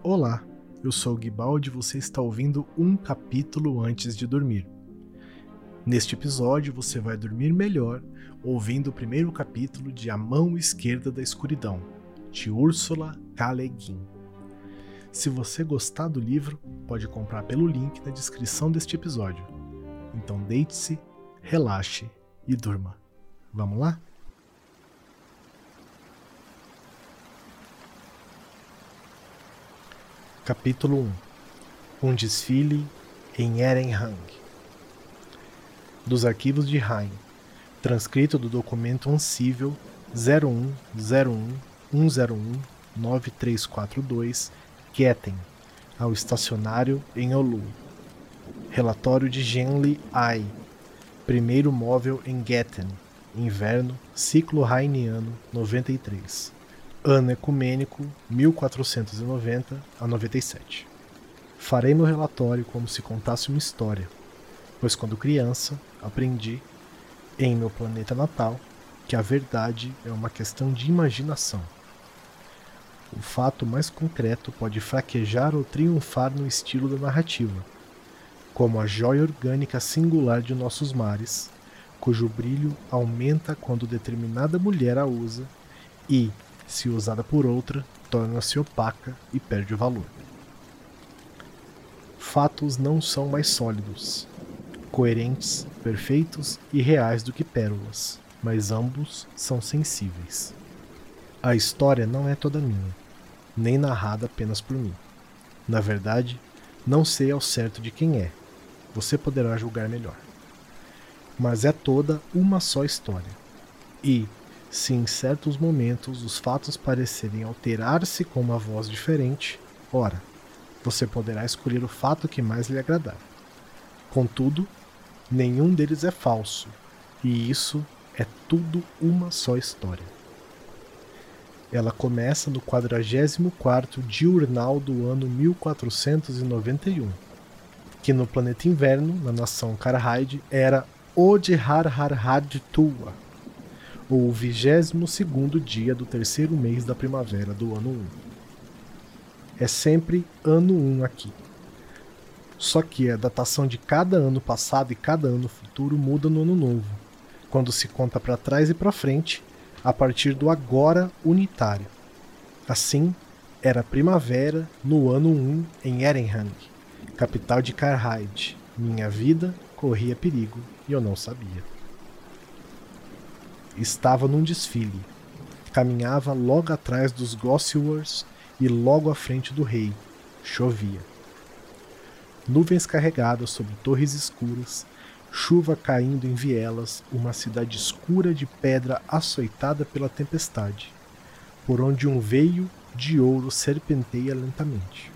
Olá, eu sou o Guibaldi e você está ouvindo um capítulo antes de dormir. Neste episódio você vai dormir melhor ouvindo o primeiro capítulo de A Mão Esquerda da Escuridão, de Úrsula K. Le Guin. Se você gostar do livro, pode comprar pelo link na descrição deste episódio. Então deite-se, relaxe e durma. Vamos lá? Capítulo 1 Um desfile em Erenhang Dos arquivos de Hain Transcrito do documento ansível 010110194342 Getten ao estacionário em Olu Relatório de Genli Ai Primeiro móvel em Getten Inverno Ciclo Hainiano 93 Ano Ecumênico 1490 a 97. Farei meu relatório como se contasse uma história, pois quando criança aprendi, em meu planeta natal, que a verdade é uma questão de imaginação. O fato mais concreto pode fraquejar ou triunfar no estilo da narrativa, como a joia orgânica singular de nossos mares, cujo brilho aumenta quando determinada mulher a usa e, se usada por outra, torna-se opaca e perde o valor. Fatos não são mais sólidos, coerentes, perfeitos e reais do que pérolas, mas ambos são sensíveis. A história não é toda minha, nem narrada apenas por mim. Na verdade, não sei ao certo de quem é. Você poderá julgar melhor. Mas é toda uma só história. E, se em certos momentos os fatos parecerem alterar-se com uma voz diferente, ora, você poderá escolher o fato que mais lhe agradar. Contudo, nenhum deles é falso, e isso é tudo uma só história. Ela começa no 44º diurnal do ano 1491, que no planeta Inverno, na nação Karhide, era Odharharhad Tua, ou o 22 dia do terceiro mês da primavera do ano 1. É sempre ano 1 aqui. Só que a datação de cada ano passado e cada ano futuro muda no ano novo, quando se conta para trás e para frente, a partir do agora unitário. Assim, era primavera no ano 1 em Erenhang, capital de Karhide. Minha vida corria perigo e eu não sabia estava num desfile. Caminhava logo atrás dos Gossewers e logo à frente do rei. Chovia. Nuvens carregadas sobre torres escuras, chuva caindo em vielas, uma cidade escura de pedra açoitada pela tempestade, por onde um veio de ouro serpenteia lentamente.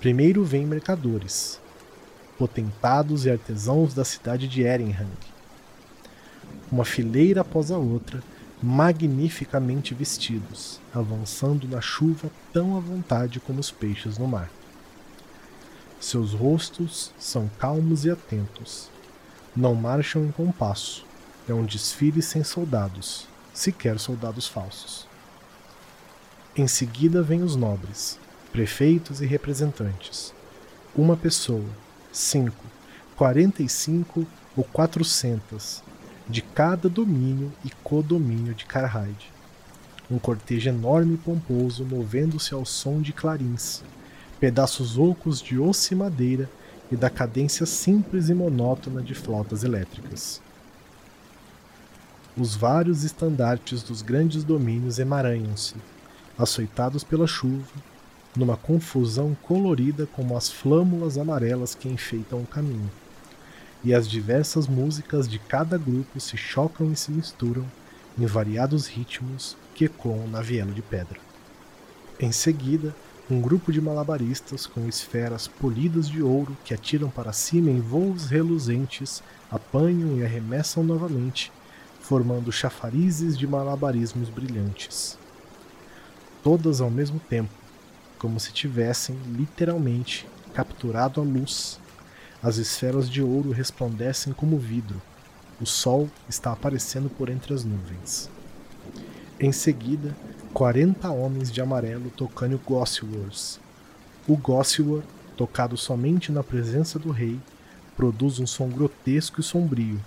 Primeiro vêm mercadores, potentados e artesãos da cidade de Erenhang, uma fileira após a outra, magnificamente vestidos, avançando na chuva tão à vontade como os peixes no mar. Seus rostos são calmos e atentos. Não marcham em compasso. É um desfile sem soldados, sequer soldados falsos. Em seguida vêm os nobres, prefeitos e representantes. Uma pessoa, cinco, quarenta e cinco ou quatrocentas, de cada domínio e codomínio de Karhide. Um cortejo enorme e pomposo movendo-se ao som de clarins, pedaços ocos de osso e madeira e da cadência simples e monótona de flautas elétricas. Os vários estandartes dos grandes domínios emaranham-se, açoitados pela chuva, numa confusão colorida como as flâmulas amarelas que enfeitam o caminho e as diversas músicas de cada grupo se chocam e se misturam em variados ritmos que ecoam na viela de pedra. Em seguida, um grupo de malabaristas com esferas polidas de ouro que atiram para cima em voos reluzentes apanham e arremessam novamente, formando chafarizes de malabarismos brilhantes. Todas ao mesmo tempo, como se tivessem literalmente capturado a luz as esferas de ouro resplandecem como vidro. O sol está aparecendo por entre as nuvens. Em seguida, 40 homens de amarelo tocando Gosswars. O Gosswar, tocado somente na presença do rei, produz um som grotesco e sombrio.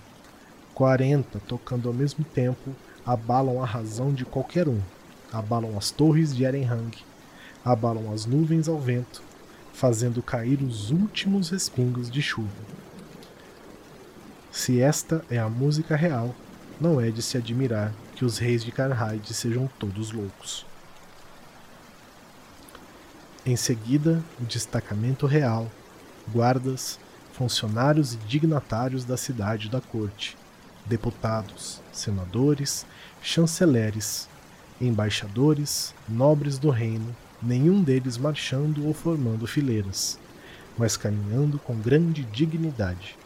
40 tocando ao mesmo tempo abalam a razão de qualquer um, abalam as torres de Erenhang, abalam as nuvens ao vento, fazendo cair os últimos respingos de chuva. Se esta é a música real, não é de se admirar que os reis de Karhide sejam todos loucos. Em seguida, o destacamento real, guardas, funcionários e dignatários da cidade da corte, deputados, senadores, chanceleres, embaixadores, nobres do reino, nenhum deles marchando ou formando fileiras, mas caminhando com grande dignidade.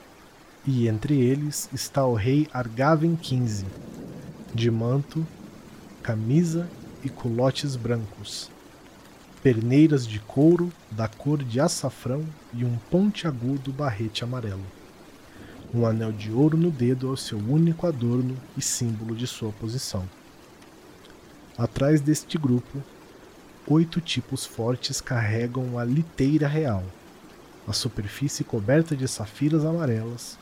E entre eles está o rei Argaven XV, de manto, camisa e culotes brancos, perneiras de couro da cor de açafrão e um pontiagudo barrete amarelo. Um anel de ouro no dedo é o seu único adorno e símbolo de sua posição. Atrás deste grupo, oito tipos fortes carregam a liteira real, a superfície coberta de safiras amarelas,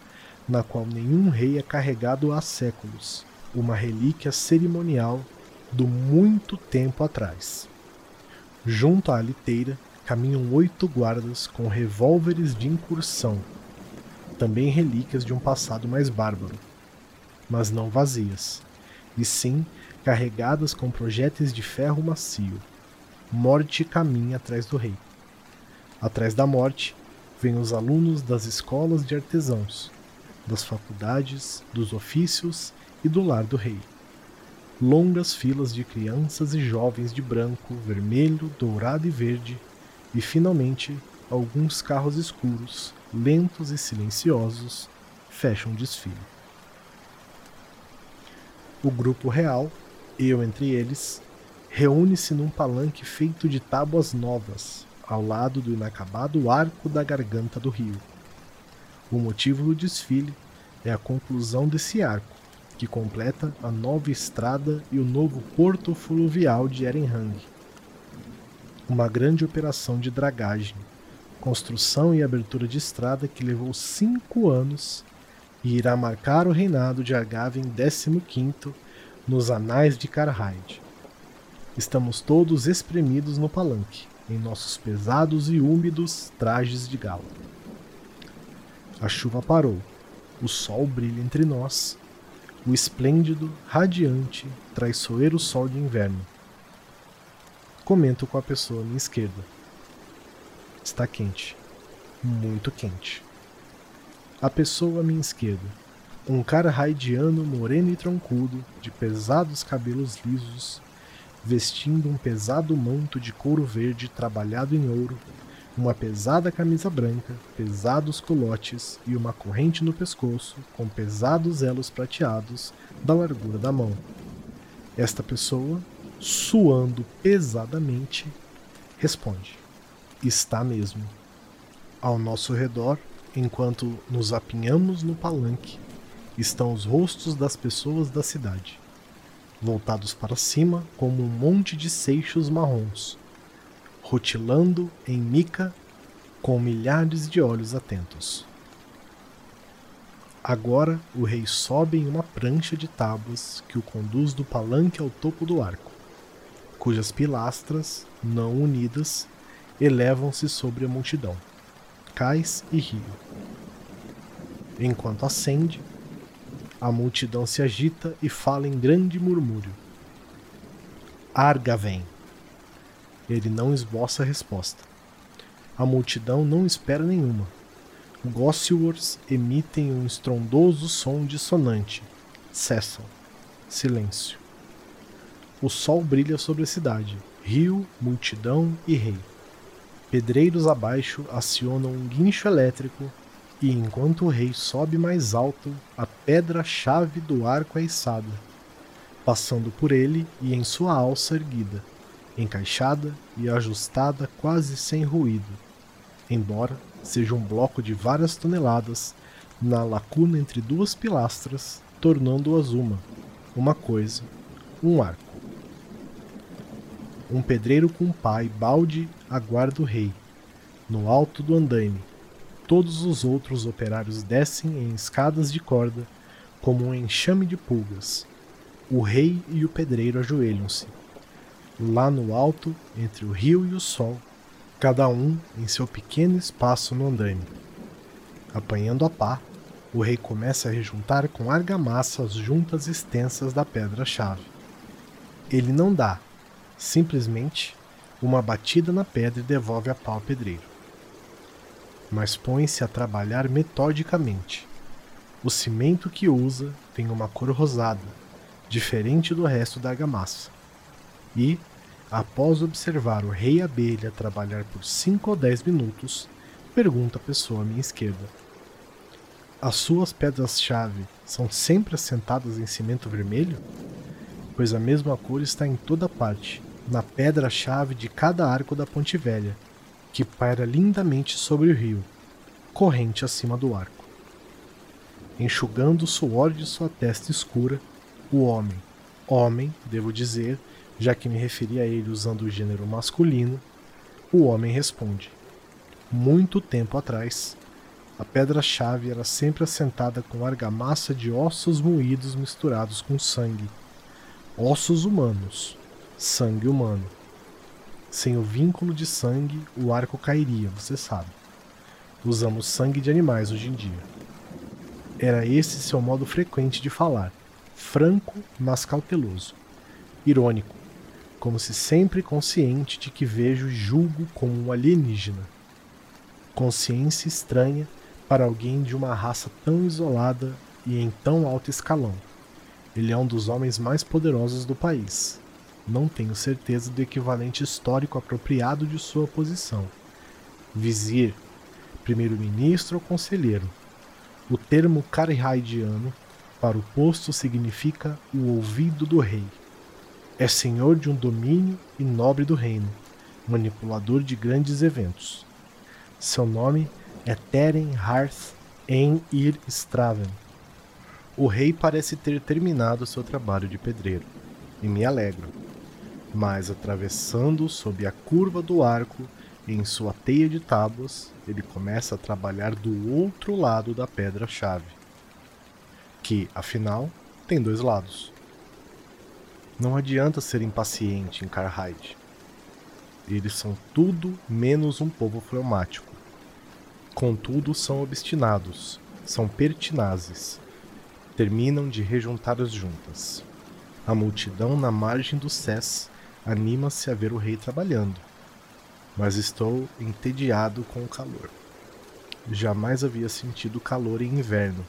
na qual nenhum rei é carregado há séculos, uma relíquia cerimonial do muito tempo atrás. Junto à liteira caminham oito guardas com revólveres de incursão, também relíquias de um passado mais bárbaro, mas não vazias, e sim carregadas com projéteis de ferro macio. Morte caminha atrás do rei. Atrás da morte vêm os alunos das escolas de artesãos, das faculdades, dos ofícios e do lar do rei longas filas de crianças e jovens de branco, vermelho, dourado e verde, e finalmente alguns carros escuros, lentos e silenciosos, fecham o desfile. O grupo real, eu entre eles, reúne-se num palanque feito de tábuas novas, ao lado do inacabado arco da garganta do rio. O motivo do desfile é a conclusão desse arco, que completa a nova estrada e o novo porto fluvial de Erenhang. Uma grande operação de dragagem, construção e abertura de estrada que levou cinco anos e irá marcar o reinado de Argaven XV nos anais de Karhide. Estamos todos espremidos no palanque, em nossos pesados e úmidos trajes de gala. A chuva parou, o sol brilha entre nós o esplêndido, radiante, traiçoeiro sol de inverno. Comento com a pessoa à minha esquerda. Está quente. Muito quente. A pessoa à minha esquerda. Um cara raidiano, moreno e troncudo, de pesados cabelos lisos, vestindo um pesado manto de couro verde trabalhado em ouro, uma pesada camisa branca, pesados culotes e uma corrente no pescoço com pesados elos prateados da largura da mão. Esta pessoa, suando pesadamente, responde: Está mesmo. Ao nosso redor, enquanto nos apinhamos no palanque, estão os rostos das pessoas da cidade, voltados para cima como um monte de seixos marrons rutilando em mica com milhares de olhos atentos. Agora o rei sobe em uma prancha de tábuas que o conduz do palanque ao topo do arco, cujas pilastras, não unidas, elevam-se sobre a multidão, cais e rio. Enquanto ascende, a multidão se agita e fala em grande murmúrio. Arga vem! Ele não esboça a resposta. A multidão não espera nenhuma. Gosswords emitem um estrondoso som dissonante. Cessam. Silêncio. O sol brilha sobre a cidade, rio, multidão e rei. Pedreiros abaixo acionam um guincho elétrico e enquanto o rei sobe mais alto, a pedra-chave do arco é içada, passando por ele e em sua alça erguida encaixada e ajustada quase sem ruído, embora seja um bloco de várias toneladas na lacuna entre duas pilastras, tornando-as uma, uma coisa, um arco. Um pedreiro com e balde aguarda o rei. No alto do andaime, todos os outros operários descem em escadas de corda, como um enxame de pulgas. O rei e o pedreiro ajoelham-se. Lá no alto, entre o rio e o sol, cada um em seu pequeno espaço no andaime. Apanhando a pá, o rei começa a rejuntar com argamassa as juntas extensas da pedra-chave. Ele não dá, simplesmente, uma batida na pedra e devolve a pá ao pedreiro. Mas põe-se a trabalhar metodicamente. O cimento que usa tem uma cor rosada, diferente do resto da argamassa. E, após observar o rei abelha trabalhar por 5 ou 10 minutos, pergunta a pessoa à minha esquerda: As suas pedras-chave são sempre assentadas em cimento vermelho? Pois a mesma cor está em toda parte, na pedra-chave de cada arco da Ponte Velha, que paira lindamente sobre o rio, corrente acima do arco. Enxugando o suor de sua testa escura, o homem, homem, devo dizer, já que me referi a ele usando o gênero masculino, o homem responde: Muito tempo atrás, a pedra-chave era sempre assentada com argamassa de ossos moídos misturados com sangue. Ossos humanos, sangue humano. Sem o vínculo de sangue, o arco cairia, você sabe. Usamos sangue de animais hoje em dia. Era esse seu modo frequente de falar, franco, mas cauteloso. Irônico, como se sempre consciente de que vejo e julgo como um alienígena. Consciência estranha para alguém de uma raça tão isolada e em tão alto escalão. Ele é um dos homens mais poderosos do país. Não tenho certeza do equivalente histórico apropriado de sua posição. Vizir, primeiro-ministro ou conselheiro. O termo carhaidiano para o posto significa o ouvido do rei. É senhor de um domínio e nobre do reino, manipulador de grandes eventos. Seu nome é Teren Harth en Ir Straven. O rei parece ter terminado seu trabalho de pedreiro, e me alegro. Mas atravessando sob a curva do arco em sua teia de tábuas, ele começa a trabalhar do outro lado da pedra-chave, que, afinal, tem dois lados. Não adianta ser impaciente em Carhide. Eles são tudo menos um povo fleumático. Contudo, são obstinados, são pertinazes. Terminam de rejuntar as juntas. A multidão na margem do Cés anima-se a ver o rei trabalhando. Mas estou entediado com o calor. Jamais havia sentido calor em inverno.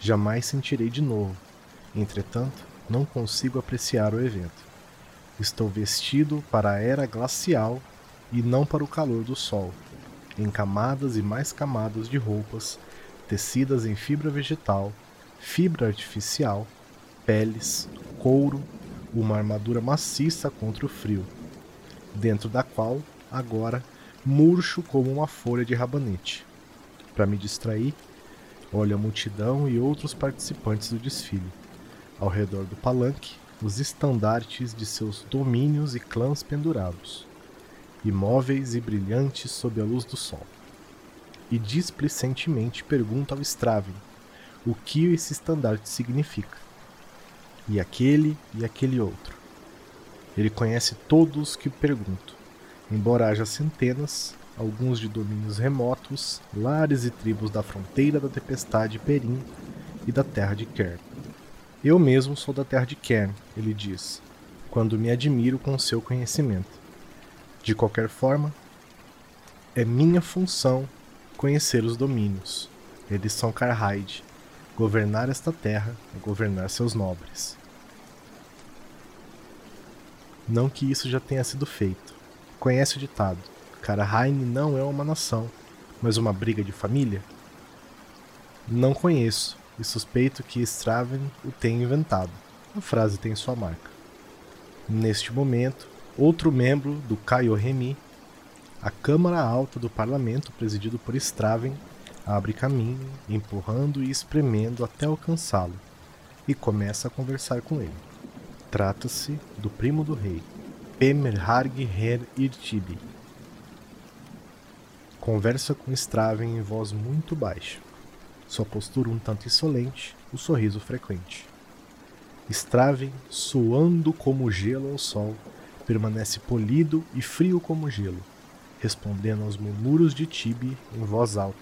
Jamais sentirei de novo. Entretanto, não consigo apreciar o evento. Estou vestido para a era glacial e não para o calor do sol, em camadas e mais camadas de roupas tecidas em fibra vegetal, fibra artificial, peles, couro, uma armadura maciça contra o frio, dentro da qual, agora, murcho como uma folha de rabanete. Para me distrair, olho a multidão e outros participantes do desfile ao redor do palanque os estandartes de seus domínios e clãs pendurados, imóveis e brilhantes sob a luz do sol. E displicentemente pergunta ao Straven o que esse estandarte significa. E aquele e aquele outro. Ele conhece todos que pergunto, embora haja centenas, alguns de domínios remotos, lares e tribos da fronteira da tempestade Perim e da terra de Kern. Eu mesmo sou da terra de Kern, ele diz, quando me admiro com seu conhecimento. De qualquer forma, é minha função conhecer os domínios. Eles são Karhide. Governar esta terra é governar seus nobres. Não que isso já tenha sido feito. Conhece o ditado: Karahain não é uma nação, mas uma briga de família? Não conheço, e suspeito que Straven o tenha inventado. A frase tem sua marca. Neste momento, outro membro do Kaiohemi, a Câmara Alta do Parlamento, presidido por Straven, abre caminho, empurrando e espremendo até alcançá-lo, e começa a conversar com ele. Trata-se do primo do rei, Pemerharg Her Irtibi. Conversa com Straven em voz muito baixa. Sua postura um tanto insolente, o sorriso frequente. Straven, suando como gelo ao sol, permanece polido e frio como gelo, respondendo aos murmúrios de Tibi em voz alta,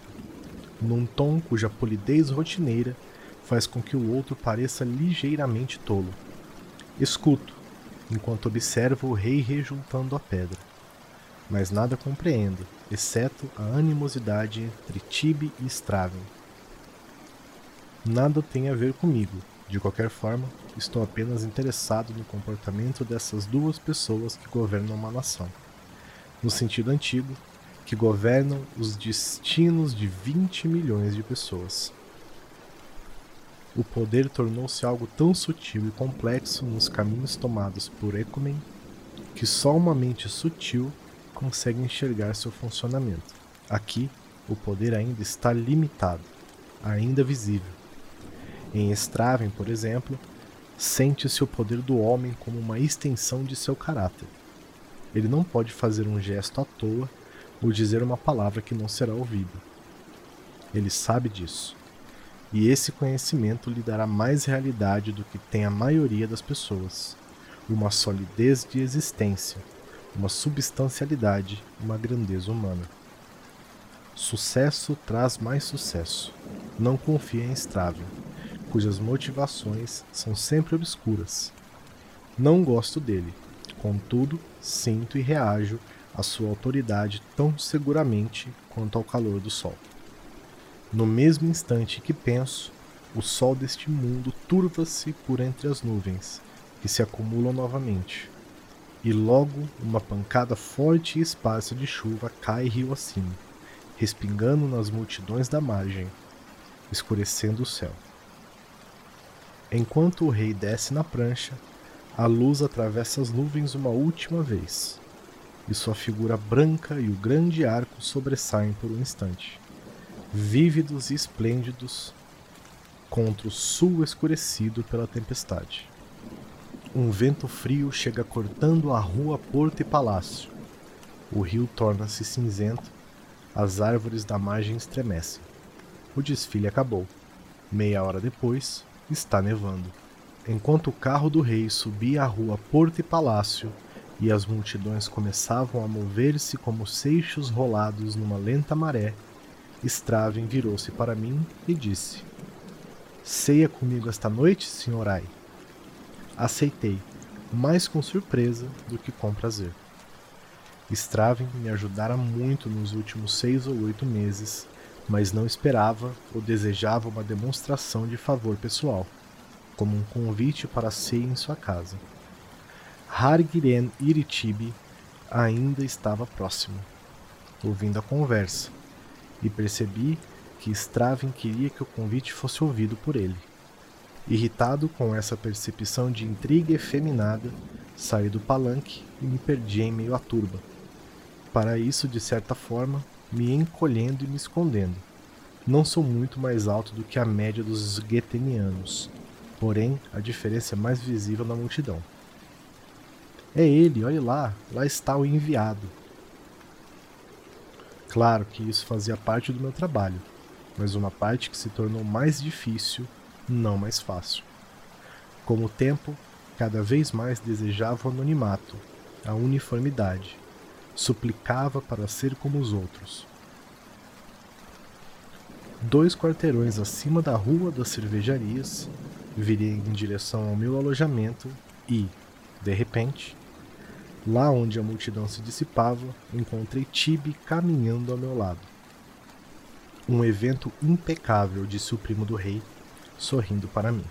num tom cuja polidez rotineira faz com que o outro pareça ligeiramente tolo. Escuto, enquanto observo o rei rejuntando a pedra, mas nada compreendo, exceto a animosidade entre Tibi e Straven. Nada tem a ver comigo, de qualquer forma, estou apenas interessado no comportamento dessas duas pessoas que governam uma nação. No sentido antigo, que governam os destinos de 20 milhões de pessoas. O poder tornou-se algo tão sutil e complexo nos caminhos tomados por Ecumen que só uma mente sutil consegue enxergar seu funcionamento. Aqui, o poder ainda está limitado, ainda visível. Em Straven, por exemplo, sente-se o poder do homem como uma extensão de seu caráter. Ele não pode fazer um gesto à toa ou dizer uma palavra que não será ouvida. Ele sabe disso. E esse conhecimento lhe dará mais realidade do que tem a maioria das pessoas. Uma solidez de existência, uma substancialidade, uma grandeza humana. Sucesso traz mais sucesso. Não confia em Straven cujas motivações são sempre obscuras. Não gosto dele, contudo, sinto e reajo à sua autoridade tão seguramente quanto ao calor do sol. No mesmo instante que penso, o sol deste mundo turva-se por entre as nuvens, que se acumulam novamente, e logo uma pancada forte e esparsa de chuva cai rio acima, respingando nas multidões da margem, escurecendo o céu. Enquanto o rei desce na prancha, a luz atravessa as nuvens uma última vez, e sua figura branca e o grande arco sobressaem por um instante, vívidos e esplêndidos contra o sul escurecido pela tempestade. Um vento frio chega cortando a rua Porto e Palácio. O rio torna-se cinzento, as árvores da margem estremecem. O desfile acabou. Meia hora depois, está nevando. Enquanto o carro do rei subia a rua Porto e Palácio e as multidões começavam a mover-se como seixos rolados numa lenta maré, Straven virou-se para mim e disse: Ceia comigo esta noite, senhorai? Aceitei, mais com surpresa do que com prazer. Straven me ajudara muito nos últimos seis ou oito meses mas não esperava ou desejava uma demonstração de favor pessoal, como um convite para ceia em sua casa. Hargiren Iritibi ainda estava próximo, ouvindo a conversa, e percebi que Straven queria que o convite fosse ouvido por ele. Irritado com essa percepção de intriga efeminada, saí do palanque e me perdi em meio à turba. Para isso, de certa forma, me encolhendo e me escondendo. Não sou muito mais alto do que a média dos guetenianos, porém a diferença é mais visível na multidão. É ele, olhe lá, lá está o enviado. Claro que isso fazia parte do meu trabalho, mas uma parte que se tornou mais difícil, não mais fácil. Com o tempo, cada vez mais desejava o anonimato, a uniformidade suplicava para ser como os outros. Dois quarteirões acima da rua das cervejarias, virei em direção ao meu alojamento e, de repente, lá onde a multidão se dissipava, encontrei Tibi caminhando ao meu lado. Um evento impecável, disse o primo do rei, sorrindo para mim.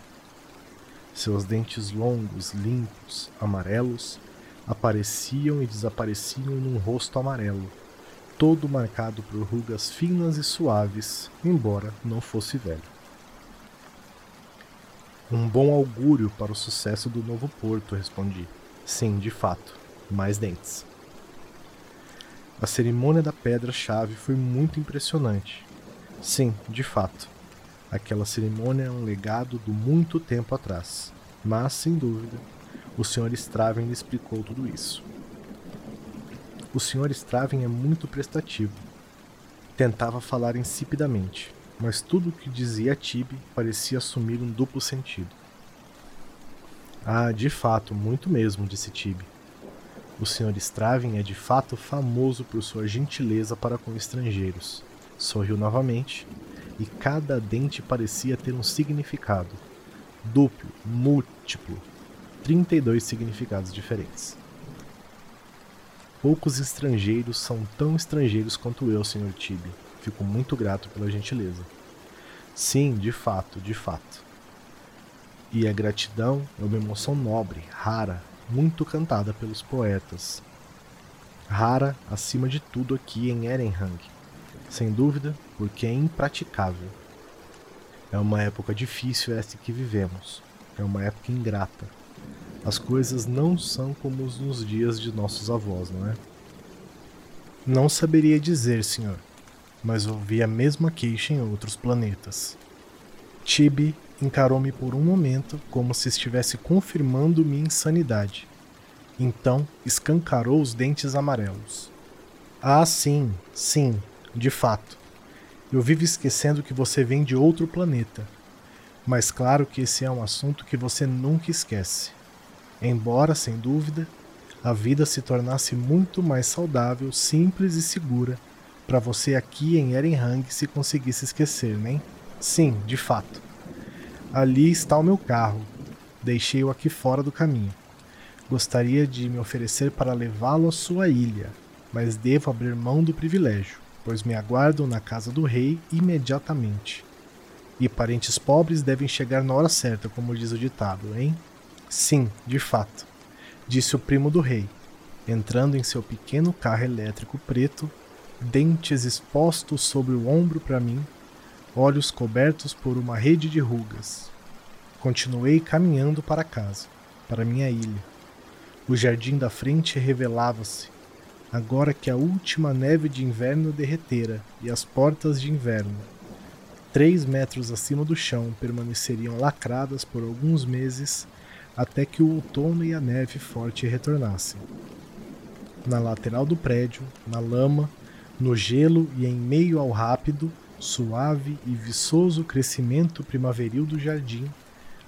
Seus dentes longos, limpos, amarelos, apareciam e desapareciam num rosto amarelo, todo marcado por rugas finas e suaves, embora não fosse velho. Um bom augúrio para o sucesso do novo porto, respondi. Sim, de fato, mais dentes. A cerimônia da pedra-chave foi muito impressionante. Sim, de fato. Aquela cerimônia é um legado do muito tempo atrás, mas, sem dúvida, o Sr. Straven explicou tudo isso. O Sr. Straven é muito prestativo. Tentava falar insipidamente, mas tudo o que dizia Tibi parecia assumir um duplo sentido. Ah, de fato, muito mesmo, disse Tibi. O Sr. Straven é de fato famoso por sua gentileza para com estrangeiros. Sorriu novamente, e cada dente parecia ter um significado. Duplo, múltiplo, 32 significados diferentes. Poucos estrangeiros são tão estrangeiros quanto eu, Sr. Tibi. Fico muito grato pela gentileza. Sim, de fato, de fato. E a gratidão é uma emoção nobre, rara, muito cantada pelos poetas. Rara, acima de tudo, aqui em Erenhang. Sem dúvida, porque é impraticável. É uma época difícil esta que vivemos. É uma época ingrata. As coisas não são como nos dias de nossos avós, não é? Não saberia dizer, senhor, mas ouvi a mesma queixa em outros planetas. Tibi encarou-me por um momento como se estivesse confirmando minha insanidade. Então escancarou os dentes amarelos. Ah, sim, sim, de fato. Eu vivo esquecendo que você vem de outro planeta. Mas claro que esse é um assunto que você nunca esquece. Embora, sem dúvida, a vida se tornasse muito mais saudável, simples e segura para você aqui em Erenhang se conseguisse esquecer, nem? Sim, de fato. Ali está o meu carro. Deixei-o aqui fora do caminho. Gostaria de me oferecer para levá-lo à sua ilha, mas devo abrir mão do privilégio, pois me aguardam na casa do rei imediatamente. E parentes pobres devem chegar na hora certa, como diz o ditado, hein? Sim, de fato, disse o primo do rei, entrando em seu pequeno carro elétrico preto, dentes expostos sobre o ombro para mim olhos cobertos por uma rede de rugas. Continuei caminhando para casa, para minha ilha. O jardim da frente revelava-se, agora que a última neve de inverno derretera e as portas de inverno, três metros acima do chão, permaneceriam lacradas por alguns meses até que o outono e a neve forte retornassem. Na lateral do prédio, na lama, no gelo e em meio ao rápido, suave e viçoso crescimento primaveril do jardim,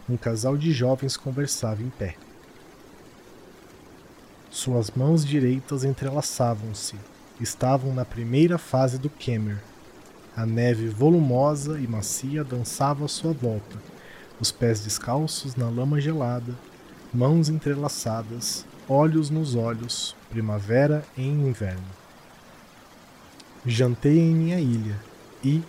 um casal de jovens conversava em pé. Suas mãos direitas entrelaçavam-se, estavam na primeira fase do Kemer. A neve volumosa e macia dançava à sua volta, os pés descalços na lama gelada, mãos entrelaçadas, olhos nos olhos, primavera em inverno. Jantei em minha ilha, e,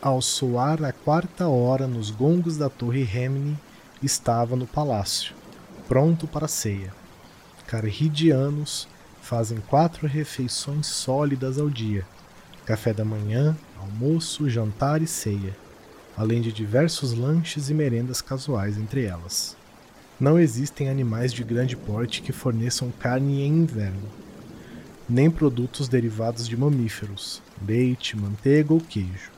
ao soar a quarta hora nos gongos da torre Remini, estava no palácio, pronto para a ceia. Carridianos fazem quatro refeições sólidas ao dia: café da manhã, almoço, jantar e ceia, além de diversos lanches e merendas casuais entre elas. Não existem animais de grande porte que forneçam carne em inverno, nem produtos derivados de mamíferos, leite, manteiga ou queijo.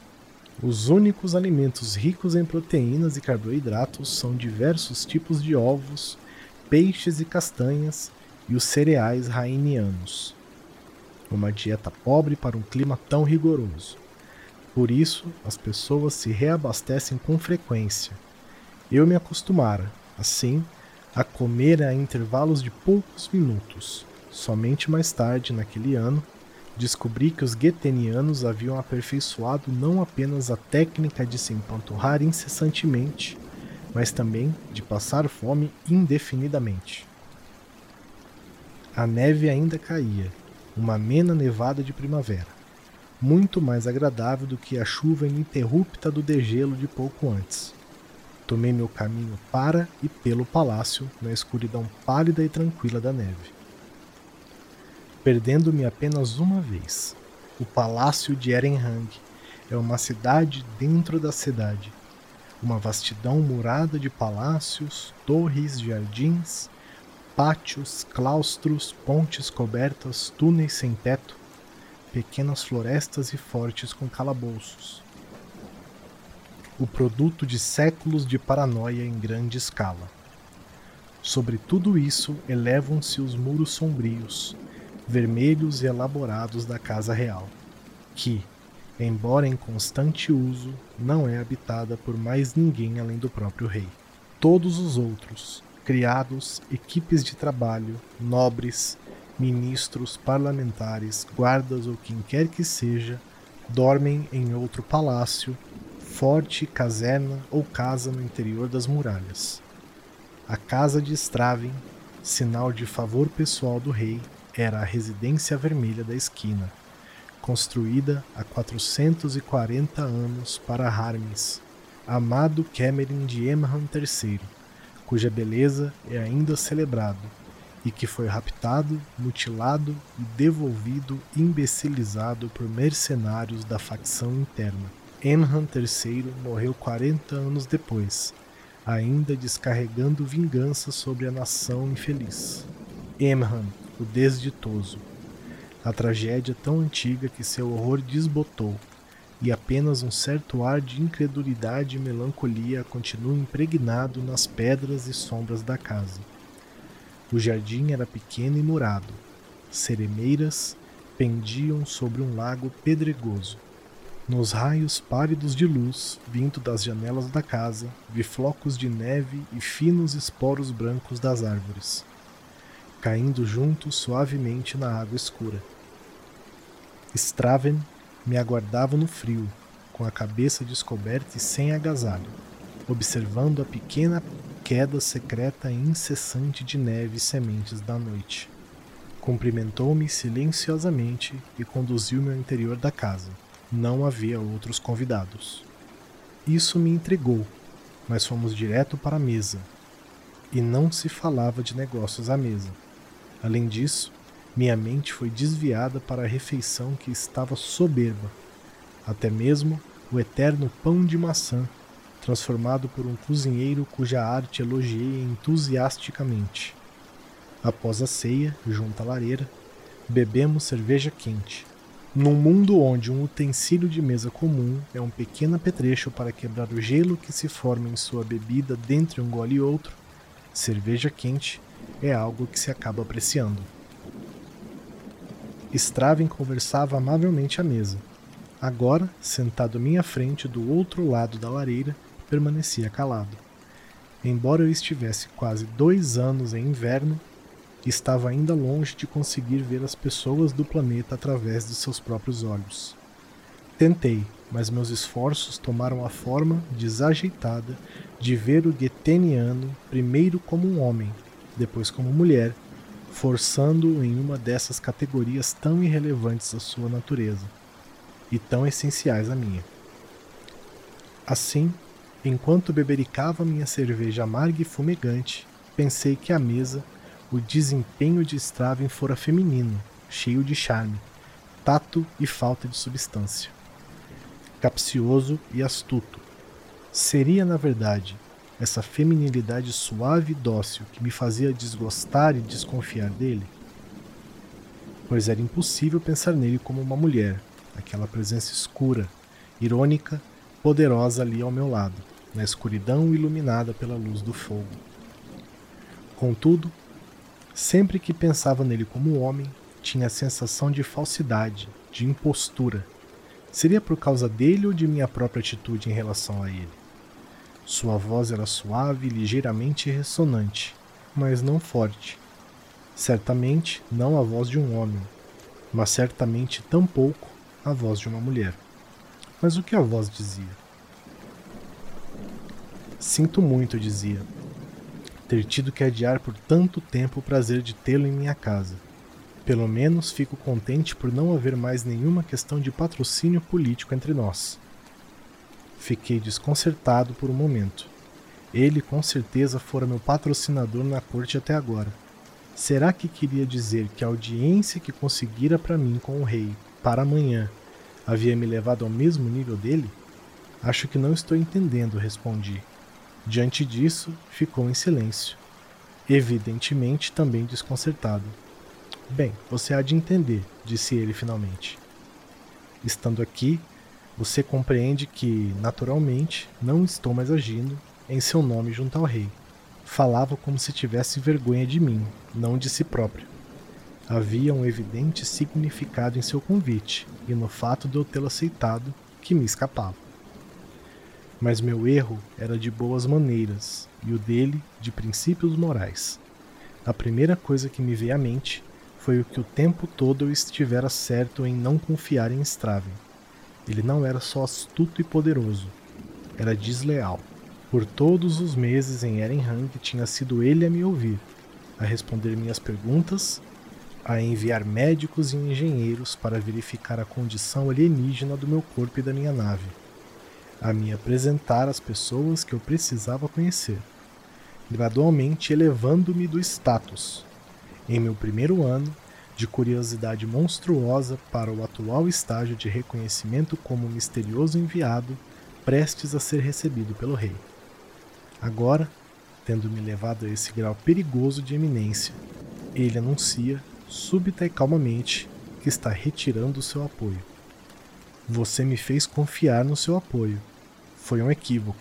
Os únicos alimentos ricos em proteínas e carboidratos são diversos tipos de ovos, peixes e castanhas e os cereais rainianos. Uma dieta pobre para um clima tão rigoroso. Por isso, as pessoas se reabastecem com frequência. Eu me acostumara, assim, a comer a intervalos de poucos minutos. Somente mais tarde, naquele ano, descobri que os guetenianos haviam aperfeiçoado não apenas a técnica de se empanturrar incessantemente, mas também de passar fome indefinidamente. A neve ainda caía, uma amena nevada de primavera, muito mais agradável do que a chuva ininterrupta do degelo de pouco antes. Tomei meu caminho para e pelo palácio na escuridão pálida e tranquila da neve perdendo-me apenas uma vez. O Palácio de Erenhang é uma cidade dentro da cidade, uma vastidão murada de palácios, torres, jardins, pátios, claustros, pontes cobertas, túneis sem teto, pequenas florestas e fortes com calabouços. O produto de séculos de paranoia em grande escala. Sobre tudo isso elevam-se os muros sombrios, vermelhos e elaborados da casa real, que, embora em constante uso, não é habitada por mais ninguém além do próprio rei. Todos os outros, criados, equipes de trabalho, nobres, ministros, parlamentares, guardas ou quem quer que seja, dormem em outro palácio, forte, caserna ou casa no interior das muralhas. A casa de Straven, sinal de favor pessoal do rei, era a residência vermelha da esquina, construída há 440 anos para Harmes, amado Cameron de Emhan III, cuja beleza é ainda celebrado, e que foi raptado, mutilado e devolvido imbecilizado por mercenários da facção interna. Emhan III morreu 40 anos depois, ainda descarregando vingança sobre a nação infeliz. Emhan, o desditoso. A tragédia tão antiga que seu horror desbotou, e apenas um certo ar de incredulidade e melancolia continua impregnado nas pedras e sombras da casa. O jardim era pequeno e murado. Seremeiras pendiam sobre um lago pedregoso. Nos raios pálidos de luz, vindo das janelas da casa, vi flocos de neve e finos esporos brancos das árvores, caindo juntos suavemente na água escura. Straven me aguardava no frio, com a cabeça descoberta e sem agasalho, observando a pequena queda secreta e incessante de neve e sementes da noite. Cumprimentou-me silenciosamente e conduziu-me ao interior da casa. Não havia outros convidados. Isso me intrigou, mas fomos direto para a mesa. E não se falava de negócios à mesa. Além disso, minha mente foi desviada para a refeição que estava soberba. Até mesmo o eterno pão de maçã transformado por um cozinheiro cuja arte elogiei entusiasticamente. Após a ceia, junto à lareira, bebemos cerveja quente. Num mundo onde um utensílio de mesa comum é um pequeno apetrecho para quebrar o gelo que se forma em sua bebida dentre um gole e outro, cerveja quente é algo que se acaba apreciando. Straven conversava amavelmente à mesa. Agora, sentado à minha frente do outro lado da lareira, permanecia calado. Embora eu estivesse quase dois anos em inverno, estava ainda longe de conseguir ver as pessoas do planeta através de seus próprios olhos. Tentei, mas meus esforços tomaram a forma desajeitada de ver o Geteniano primeiro como um homem, depois como mulher, forçando-o em uma dessas categorias tão irrelevantes à sua natureza e tão essenciais à minha. Assim, Enquanto bebericava minha cerveja amarga e fumegante, pensei que à mesa o desempenho de Straven fora feminino, cheio de charme, tato e falta de substância. Capcioso e astuto. Seria, na verdade, essa feminilidade suave e dócil que me fazia desgostar e desconfiar dele? Pois era impossível pensar nele como uma mulher, aquela presença escura, irônica, poderosa ali ao meu lado na escuridão iluminada pela luz do fogo. Contudo, sempre que pensava nele como homem, tinha a sensação de falsidade, de impostura. Seria por causa dele ou de minha própria atitude em relação a ele? Sua voz era suave e ligeiramente ressonante, mas não forte. Certamente não a voz de um homem, mas certamente tampouco a voz de uma mulher. Mas o que a voz dizia? Sinto muito, dizia, ter tido que adiar por tanto tempo o prazer de tê-lo em minha casa. Pelo menos fico contente por não haver mais nenhuma questão de patrocínio político entre nós. Fiquei desconcertado por um momento. Ele com certeza fora meu patrocinador na corte até agora. Será que queria dizer que a audiência que conseguira para mim com o rei para amanhã havia me levado ao mesmo nível dele? Acho que não estou entendendo, respondi. Diante disso, ficou em silêncio, evidentemente também desconcertado. Bem, você há de entender, disse ele finalmente. Estando aqui, você compreende que, naturalmente, não estou mais agindo em seu nome junto ao rei. Falava como se tivesse vergonha de mim, não de si próprio. Havia um evidente significado em seu convite e no fato de eu tê-lo aceitado, que me escapava. Mas meu erro era de boas maneiras e o dele de princípios morais. A primeira coisa que me veio à mente foi o que o tempo todo eu estivera certo em não confiar em Straven. Ele não era só astuto e poderoso, era desleal. Por todos os meses em Erenhang tinha sido ele a me ouvir, a responder minhas perguntas, a enviar médicos e engenheiros para verificar a condição alienígena do meu corpo e da minha nave, a me apresentar as pessoas que eu precisava conhecer, gradualmente elevando-me do status, em meu primeiro ano, de curiosidade monstruosa para o atual estágio de reconhecimento como misterioso enviado prestes a ser recebido pelo rei. Agora, tendo me levado a esse grau perigoso de eminência, ele anuncia, súbita e calmamente, que está retirando o seu apoio. Você me fez confiar no seu apoio. Foi um equívoco.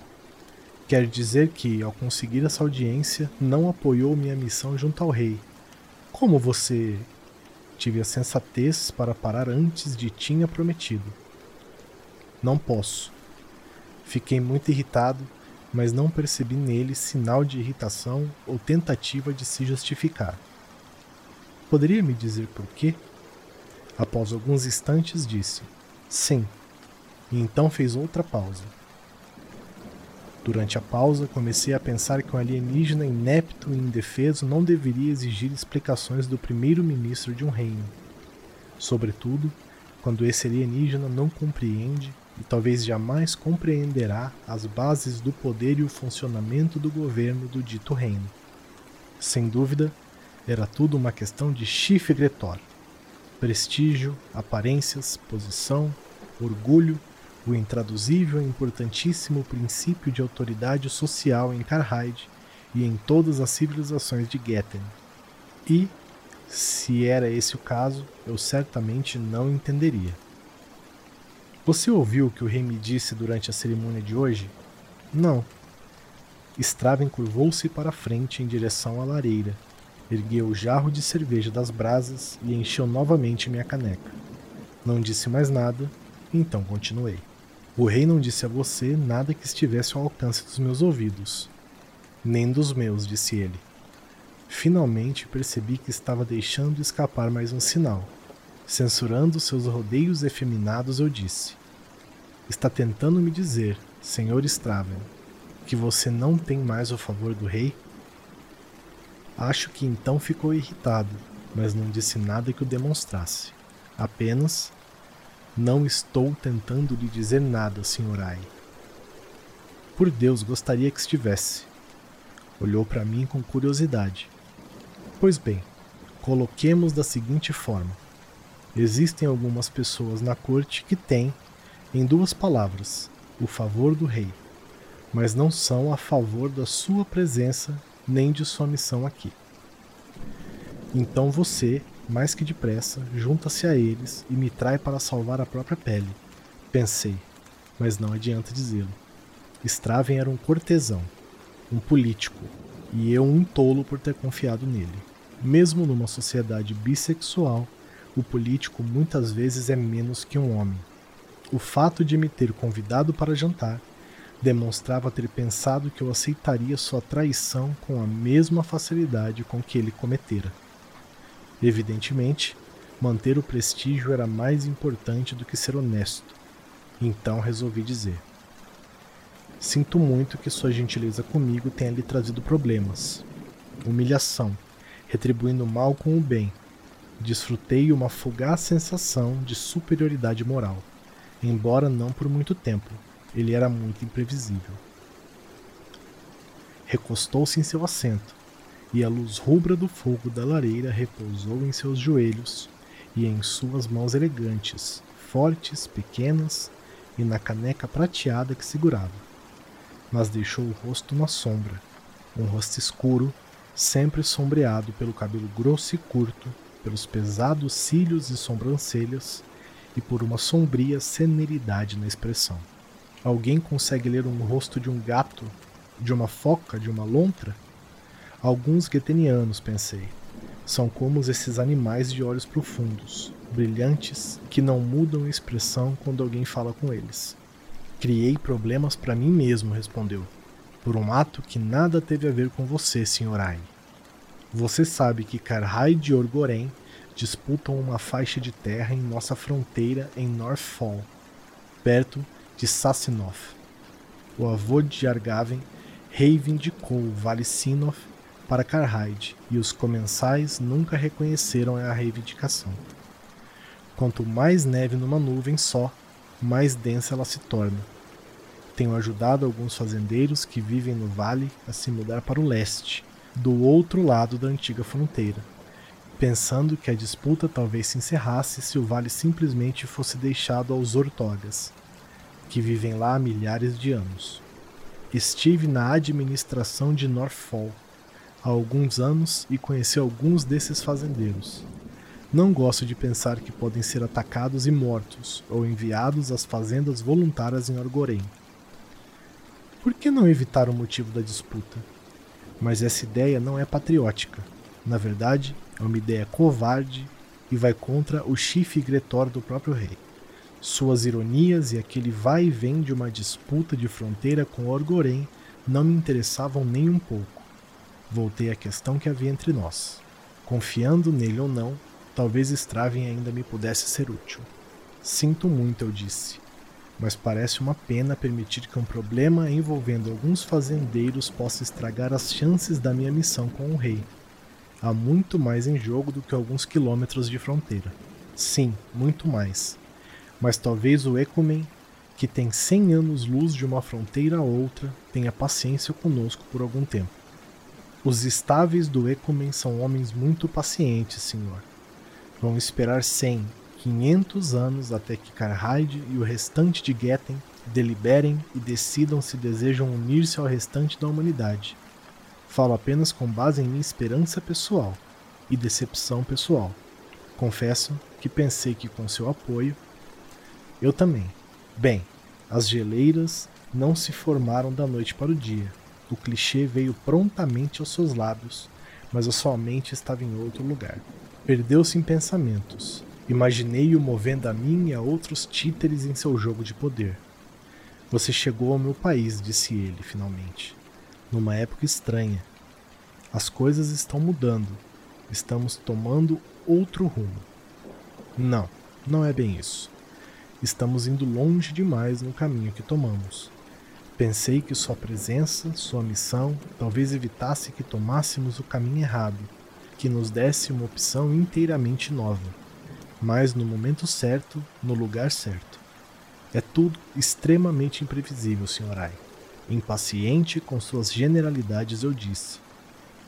Quer dizer que, ao conseguir essa audiência, não apoiou minha missão junto ao rei. Como você. Tive a sensatez para parar antes de tinha prometido. Não posso. Fiquei muito irritado, mas não percebi nele sinal de irritação ou tentativa de se justificar. Poderia me dizer por quê? Após alguns instantes, disse: Sim. E então fez outra pausa. Durante a pausa, comecei a pensar que um alienígena inepto e indefeso não deveria exigir explicações do primeiro-ministro de um reino. Sobretudo, quando esse alienígena não compreende e talvez jamais compreenderá as bases do poder e o funcionamento do governo do dito reino. Sem dúvida, era tudo uma questão de chifre gretor. Prestígio, aparências, posição, orgulho, o intraduzível e importantíssimo princípio de autoridade social em Karhide e em todas as civilizações de Getten. E, se era esse o caso, eu certamente não entenderia. Você ouviu o que o rei me disse durante a cerimônia de hoje? Não. Straven curvou-se para frente em direção à lareira, ergueu o jarro de cerveja das brasas e encheu novamente minha caneca. Não disse mais nada, então continuei. O rei não disse a você nada que estivesse ao alcance dos meus ouvidos. Nem dos meus, disse ele. Finalmente percebi que estava deixando escapar mais um sinal. Censurando seus rodeios efeminados, eu disse: Está tentando me dizer, Senhor Straven, que você não tem mais o favor do rei? Acho que então ficou irritado, mas não disse nada que o demonstrasse. Apenas: Não estou tentando lhe dizer nada, Sr. Ai. Por Deus, gostaria que estivesse. Olhou para mim com curiosidade. Pois bem, coloquemos da seguinte forma Existem algumas pessoas na corte que têm, em duas palavras, o favor do rei, mas não são a favor da sua presença nem de sua missão aqui. Então você, mais que depressa, junta-se a eles e me trai para salvar a própria pele. Pensei, mas não adianta dizê-lo. Straven era um cortesão, um político, e eu um tolo por ter confiado nele. Mesmo numa sociedade bissexual, o político muitas vezes é menos que um homem. O fato de me ter convidado para jantar demonstrava ter pensado que eu aceitaria sua traição com a mesma facilidade com que ele cometera. Evidentemente, manter o prestígio era mais importante do que ser honesto. Então resolvi dizer: Sinto muito que sua gentileza comigo tenha lhe trazido problemas. Humilhação, retribuindo o mal com o bem, desfrutei uma fugaz sensação de superioridade moral, embora não por muito tempo. Ele era muito imprevisível. Recostou-se em seu assento, e a luz rubra do fogo da lareira repousou em seus joelhos e em suas mãos elegantes, fortes, pequenas, e na caneca prateada que segurava. Mas deixou o rosto na sombra, um rosto escuro, sempre sombreado pelo cabelo grosso e curto pelos pesados cílios e sobrancelhas e por uma sombria serenidade na expressão. Alguém consegue ler um rosto de um gato, de uma foca, de uma lontra? Alguns guetenianos, pensei, São como esses animais de olhos profundos, brilhantes, que não mudam a expressão quando alguém fala com eles. Criei problemas para mim mesmo, respondeu, por um ato que nada teve a ver com você, Sr. Ai. Você sabe que Karhai e Orgoren disputam uma faixa de terra em nossa fronteira em Northfall, perto de Sassinoth. O avô de Argaven reivindicou o Vale Sinoth para Karhide e os comensais nunca reconheceram a reivindicação. Quanto mais neve numa nuvem só, mais densa ela se torna. Tenho ajudado alguns fazendeiros que vivem no vale a se mudar para o leste, do outro lado da antiga fronteira, pensando que a disputa talvez se encerrasse se o vale simplesmente fosse deixado aos ortogas, que vivem lá há milhares de anos. Estive na administração de Norfolk há alguns anos e conheci alguns desses fazendeiros. Não gosto de pensar que podem ser atacados e mortos, ou enviados às fazendas voluntárias em Orgorém. Por que não evitar o motivo da disputa? Mas essa ideia não é patriótica. Na verdade, é uma ideia covarde e vai contra o chifre gretor do próprio rei. Suas ironias e aquele vai e vem de uma disputa de fronteira com Orgorém não me interessavam nem um pouco. Voltei à questão que havia entre nós. Confiando nele ou não, Talvez Straven ainda me pudesse ser útil. Sinto muito, eu disse, mas parece uma pena permitir que um problema envolvendo alguns fazendeiros possa estragar as chances da minha missão com o rei. Há muito mais em jogo do que alguns quilômetros de fronteira. Sim, muito mais. Mas talvez o Ecumen, que tem cem anos-luz de uma fronteira a outra, tenha paciência conosco por algum tempo. Os estáveis do Ecumen são homens muito pacientes, senhor. Vão esperar 100, 500 anos até que Karhide e o restante de Getten deliberem e decidam se desejam unir-se ao restante da humanidade. Falo apenas com base em minha esperança pessoal e decepção pessoal. Confesso que pensei que com seu apoio. Eu também. Bem, as geleiras não se formaram da noite para o dia. O clichê veio prontamente aos seus lábios, mas a sua mente estava em outro lugar. Perdeu-se em pensamentos. Imaginei-o movendo a mim e a outros títeres em seu jogo de poder. Você chegou ao meu país, disse ele, finalmente. Numa época estranha. As coisas estão mudando. Estamos tomando outro rumo. Não, não é bem isso. Estamos indo longe demais no caminho que tomamos. Pensei que sua presença, sua missão, talvez evitasse que tomássemos o caminho errado que nos desse uma opção inteiramente nova, mas no momento certo, no lugar certo. É tudo extremamente imprevisível, Sr. Ai. Impaciente com suas generalidades, eu disse.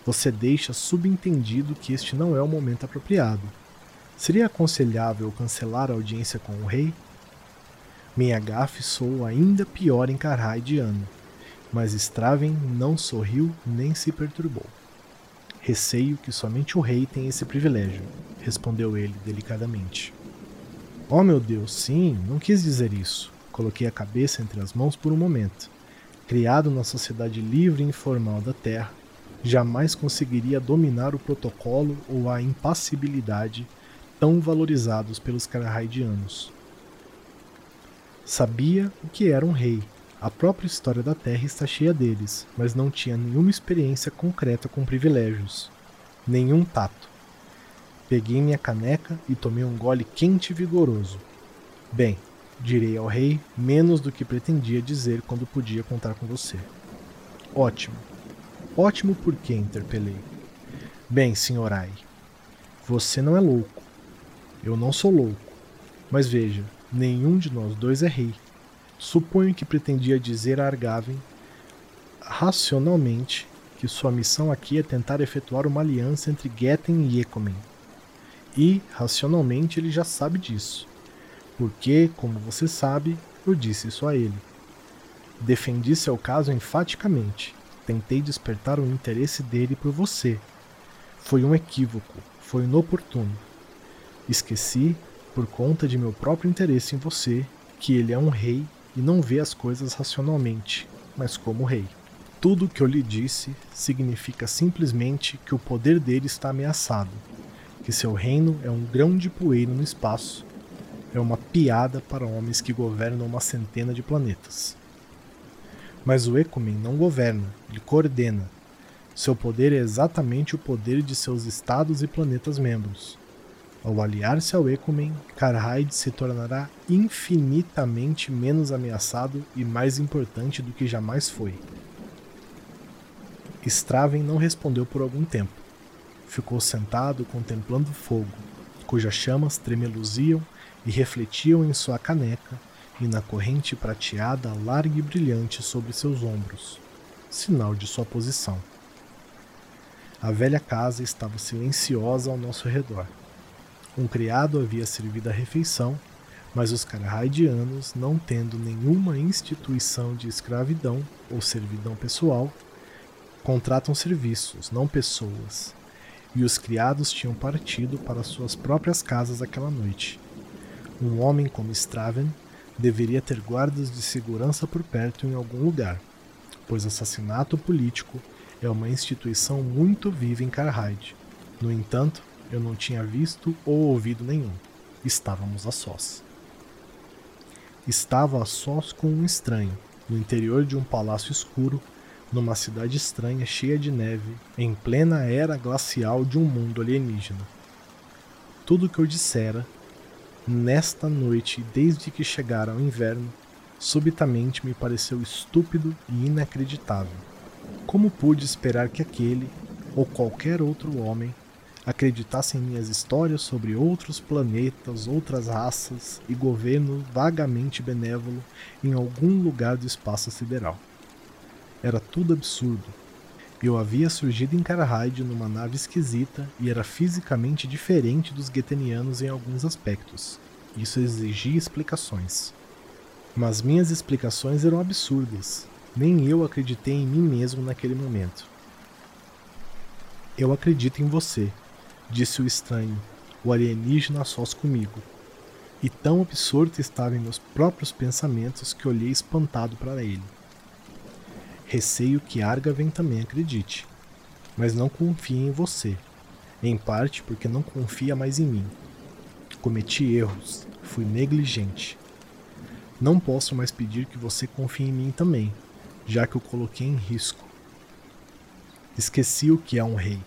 Você deixa subentendido que este não é o momento apropriado. Seria aconselhável cancelar a audiência com o rei? Minha gafe soou ainda pior em Carrai de ano, mas Straven não sorriu nem se perturbou. Receio que somente o rei tem esse privilégio, respondeu ele delicadamente. Oh meu Deus, sim, não quis dizer isso. Coloquei a cabeça entre as mãos por um momento. Criado na sociedade livre e informal da Terra, jamais conseguiria dominar o protocolo ou a impassibilidade tão valorizados pelos carahaidianos. Sabia o que era um rei a própria história da Terra está cheia deles, mas não tinha nenhuma experiência concreta com privilégios, nenhum tato. Peguei minha caneca e tomei um gole quente e vigoroso. Bem, direi ao rei menos do que pretendia dizer quando podia contar com você. Ótimo. Ótimo por quê? interpelei. Bem, senhor Ai, você não é louco. Eu não sou louco. Mas veja, nenhum de nós dois é rei. Suponho que pretendia dizer a Argaven racionalmente que sua missão aqui é tentar efetuar uma aliança entre Getten e Ekomen. E, racionalmente, ele já sabe disso. Porque, como você sabe, eu disse isso a ele. Defendi seu caso enfaticamente. Tentei despertar o interesse dele por você. Foi um equívoco, foi inoportuno. Esqueci, por conta de meu próprio interesse em você, que ele é um rei e não vê as coisas racionalmente, mas como rei. Tudo o que eu lhe disse significa simplesmente que o poder dele está ameaçado, que seu reino é um grão de poeira no espaço, é uma piada para homens que governam uma centena de planetas. Mas o Ecumen não governa, ele coordena. Seu poder é exatamente o poder de seus estados e planetas membros. Ao aliar-se ao Ecumen, Karhide se tornará infinitamente menos ameaçado e mais importante do que jamais foi. Straven não respondeu por algum tempo. Ficou sentado contemplando o fogo, cujas chamas tremeluziam e refletiam em sua caneca e na corrente prateada larga e brilhante sobre seus ombros, sinal de sua posição. A velha casa estava silenciosa ao nosso redor. Um criado havia servido a refeição, mas os carraidianos, não tendo nenhuma instituição de escravidão ou servidão pessoal, contratam serviços, não pessoas, e os criados tinham partido para suas próprias casas aquela noite. Um homem como Straven deveria ter guardas de segurança por perto em algum lugar, pois assassinato político é uma instituição muito viva em Carhide. No entanto, eu não tinha visto ou ouvido nenhum. Estávamos a sós. Estava a sós com um estranho, no interior de um palácio escuro, numa cidade estranha cheia de neve, em plena era glacial de um mundo alienígena. Tudo o que eu dissera Nesta noite, desde que chegara ao inverno, subitamente me pareceu estúpido e inacreditável. Como pude esperar que aquele, ou qualquer outro homem, acreditasse em minhas histórias sobre outros planetas, outras raças e governo vagamente benévolo em algum lugar do espaço sideral? Era tudo absurdo. Eu havia surgido em Karahide numa nave esquisita e era fisicamente diferente dos Getenianos em alguns aspectos. Isso exigia explicações. Mas minhas explicações eram absurdas. Nem eu acreditei em mim mesmo naquele momento. Eu acredito em você, disse o estranho, o alienígena a sós comigo. E tão absorto estava em meus próprios pensamentos que olhei espantado para ele. Receio que Argaven também acredite, mas não confie em você, em parte porque não confia mais em mim. Cometi erros, fui negligente. Não posso mais pedir que você confie em mim também, já que o coloquei em risco. Esqueci o que é um rei.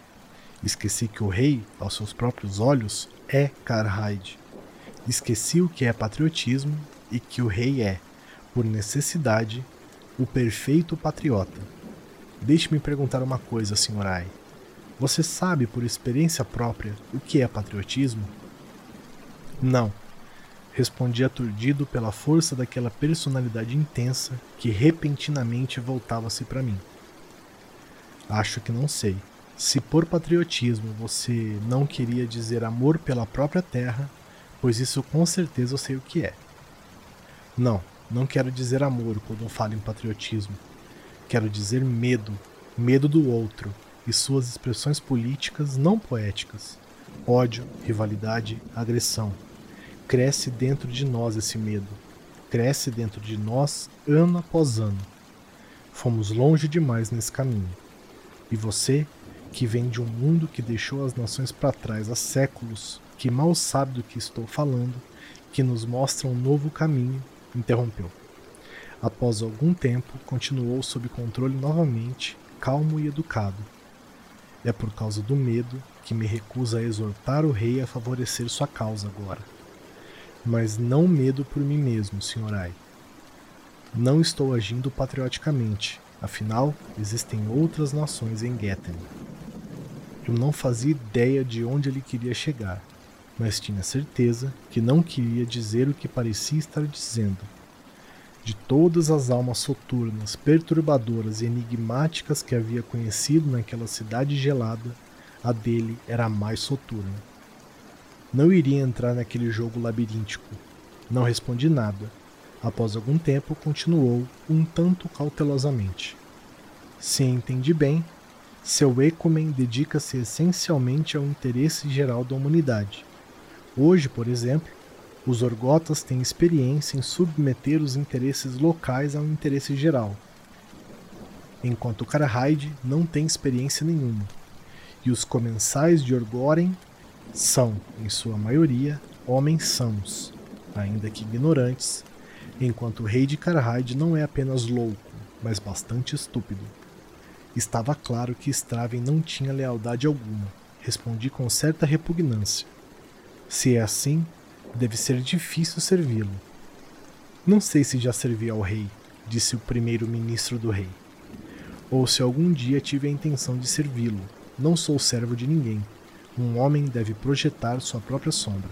Esqueci que o rei, aos seus próprios olhos, é Karhide. Esqueci o que é patriotismo e que o rei é, por necessidade, o perfeito patriota. Deixe-me perguntar uma coisa, Sr. Ai. Você sabe por experiência própria o que é patriotismo? Não. Respondi aturdido pela força daquela personalidade intensa que repentinamente voltava-se para mim. Acho que não sei. Se por patriotismo você não queria dizer amor pela própria terra, pois isso com certeza eu sei o que é. Não, não quero dizer amor quando falo em patriotismo. Quero dizer medo, medo do outro e suas expressões políticas não poéticas. Ódio, rivalidade, agressão. Cresce dentro de nós esse medo. Cresce dentro de nós ano após ano. Fomos longe demais nesse caminho. E você, que vem de um mundo que deixou as nações para trás há séculos, que mal sabe do que estou falando, que nos mostra um novo caminho, interrompeu. Após algum tempo, continuou sob controle novamente, calmo e educado. É por causa do medo que me recusa a exortar o rei a favorecer sua causa agora. Mas não medo por mim mesmo, Sr. Ai. Não estou agindo patrioticamente, afinal, existem outras nações em Getten. Eu não fazia ideia de onde ele queria chegar, mas tinha certeza que não queria dizer o que parecia estar dizendo. De todas as almas soturnas, perturbadoras e enigmáticas que havia conhecido naquela cidade gelada, a dele era a mais soturna. Não iria entrar naquele jogo labiríntico. Não respondi nada. Após algum tempo, continuou, um tanto cautelosamente. Se entendi bem, seu Ecumen dedica-se essencialmente ao interesse geral da humanidade Hoje, por exemplo, os orgotas têm experiência em submeter os interesses locais ao interesse geral. enquanto Karahide não tem experiência nenhuma, e os comensais de Orgoren são, em sua maioria, homens sãos, ainda que ignorantes, enquanto o rei de Karahide não é apenas louco, mas bastante estúpido. Estava claro que Straven não tinha lealdade alguma. Respondi com certa repugnância. Se é assim, deve ser difícil servi-lo. Não sei se já servi ao rei, disse o primeiro-ministro do rei. Ou se algum dia tive a intenção de servi-lo. Não sou servo de ninguém. Um homem deve projetar sua própria sombra.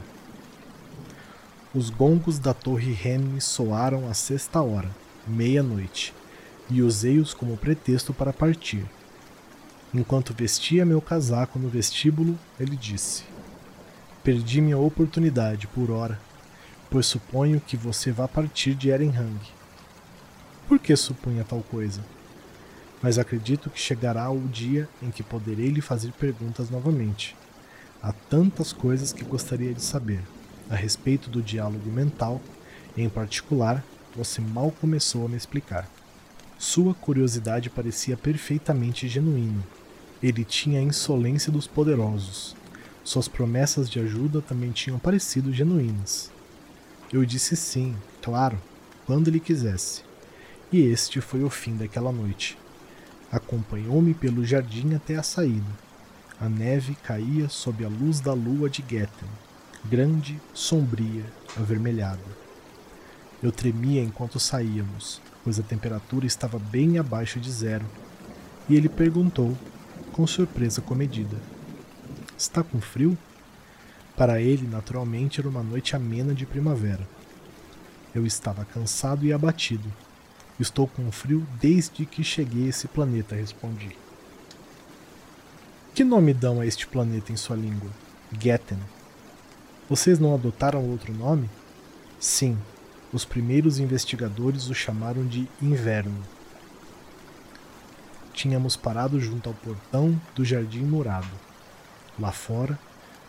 Os gongos da torre Henry soaram à sexta hora, meia-noite, e usei-os como pretexto para partir. Enquanto vestia meu casaco no vestíbulo, ele disse: Perdi minha oportunidade por hora, pois suponho que você vá partir de Erenhang. Por que supunha tal coisa? Mas acredito que chegará o dia em que poderei lhe fazer perguntas novamente. Há tantas coisas que gostaria de saber a respeito do diálogo mental, em particular, você mal começou a me explicar. Sua curiosidade parecia perfeitamente genuína. Ele tinha a insolência dos poderosos. Suas promessas de ajuda também tinham parecido genuínas. Eu disse sim, claro, quando ele quisesse. E este foi o fim daquela noite. Acompanhou-me pelo jardim até a saída. A neve caía sob a luz da lua de Getten, grande, sombria, avermelhada. Eu tremia enquanto saíamos, pois a temperatura estava bem abaixo de zero, e ele perguntou, com surpresa comedida: Está com frio? Para ele, naturalmente, era uma noite amena de primavera. Eu estava cansado e abatido. Estou com frio desde que cheguei a esse planeta, respondi. Que nome dão a este planeta em sua língua? Getten. Vocês não adotaram outro nome? Sim, os primeiros investigadores o chamaram de Inverno. Tínhamos parado junto ao portão do jardim murado. Lá fora,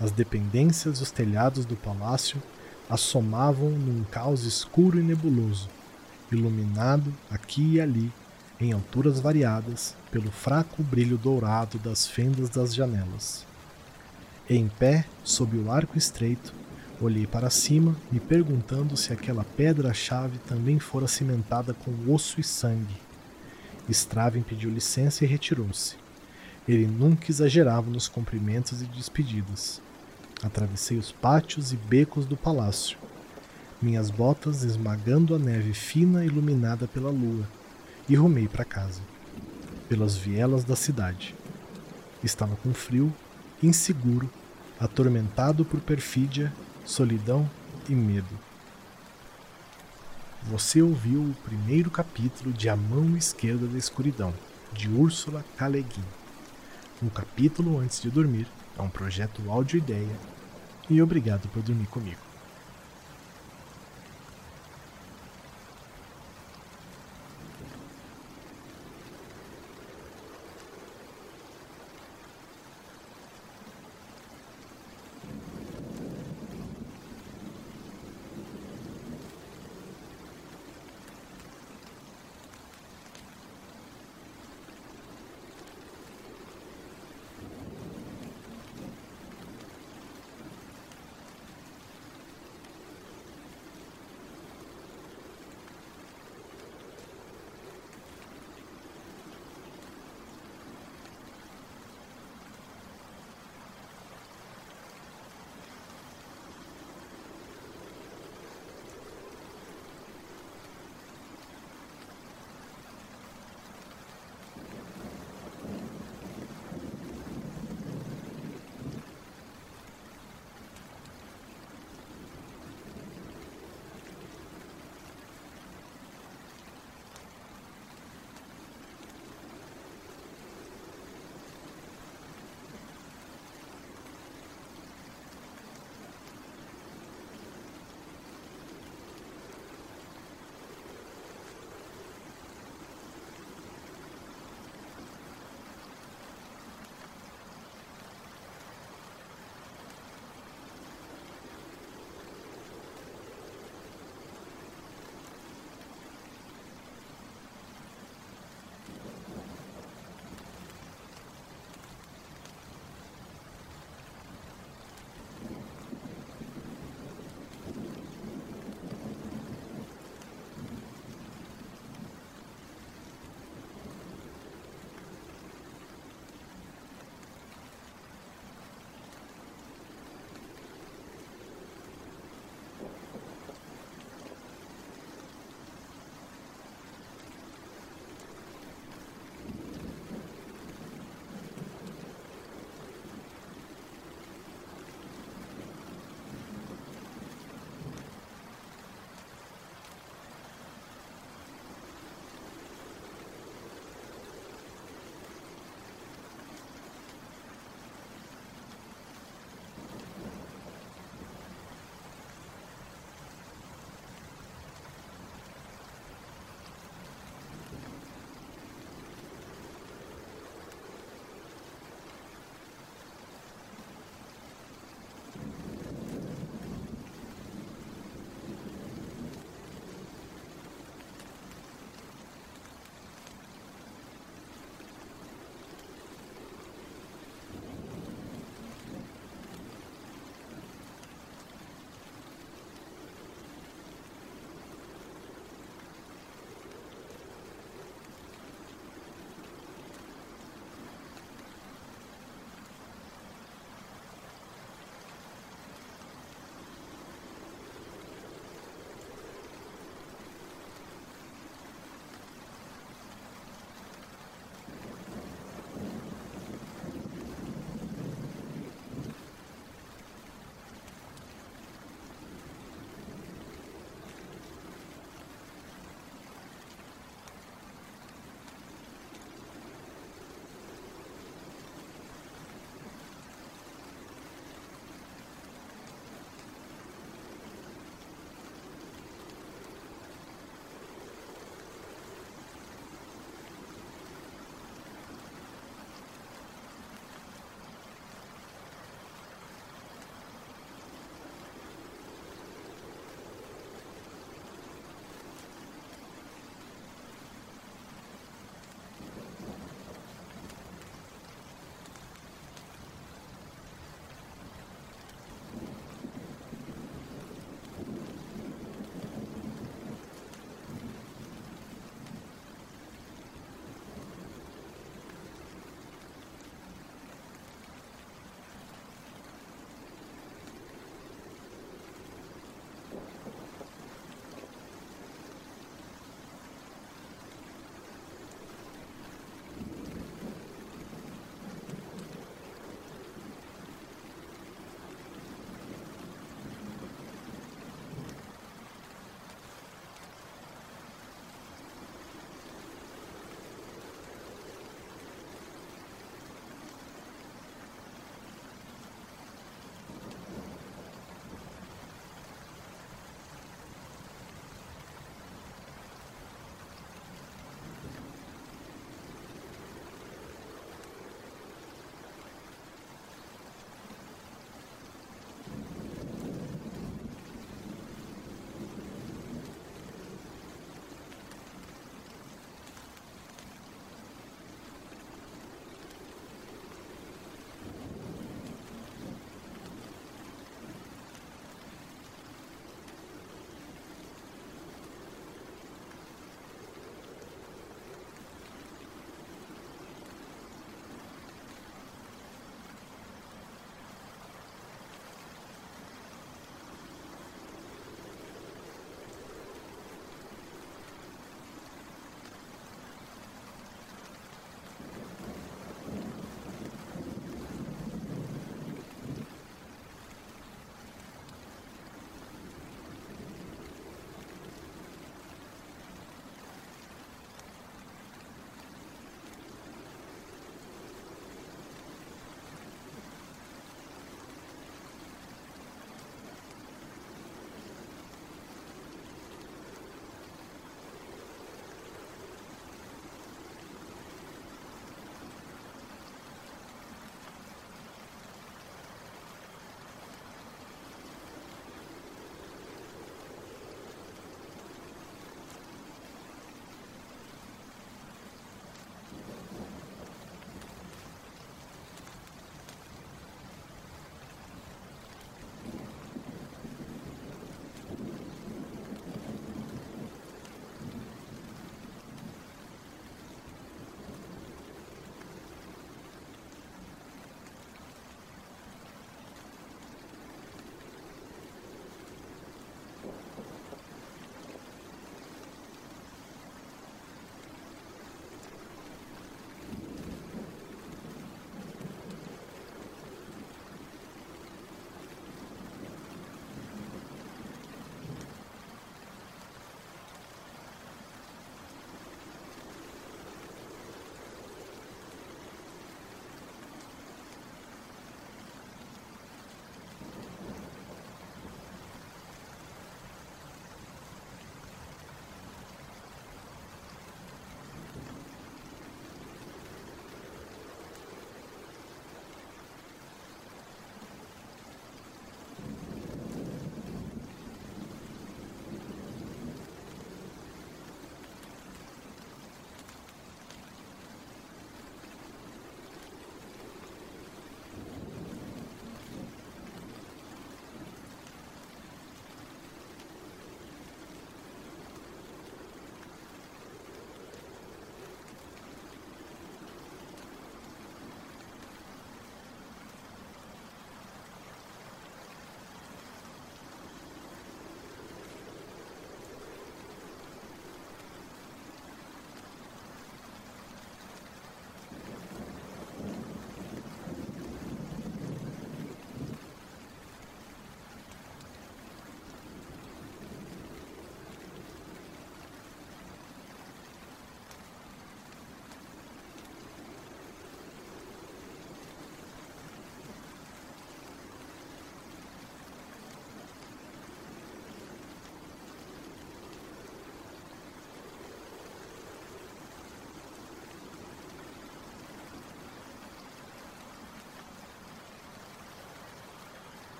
as dependências e os telhados do palácio assomavam num caos escuro e nebuloso, iluminado aqui e ali, em alturas variadas, pelo fraco brilho dourado das fendas das janelas. Em pé, sob o arco estreito, olhei para cima, me perguntando se aquela pedra-chave também fora cimentada com osso e sangue. Straven pediu licença e retirou-se. Ele nunca exagerava nos cumprimentos e despedidas. Atravessei os pátios e becos do palácio, minhas botas esmagando a neve fina iluminada pela lua, e rumei para casa, pelas vielas da cidade. Estava com frio inseguro, atormentado por perfídia, solidão e medo. Você ouviu o primeiro capítulo de A Mão Esquerda da Escuridão, de Úrsula K. Le. Um capítulo antes de dormir é um projeto áudio ideia e obrigado por dormir comigo.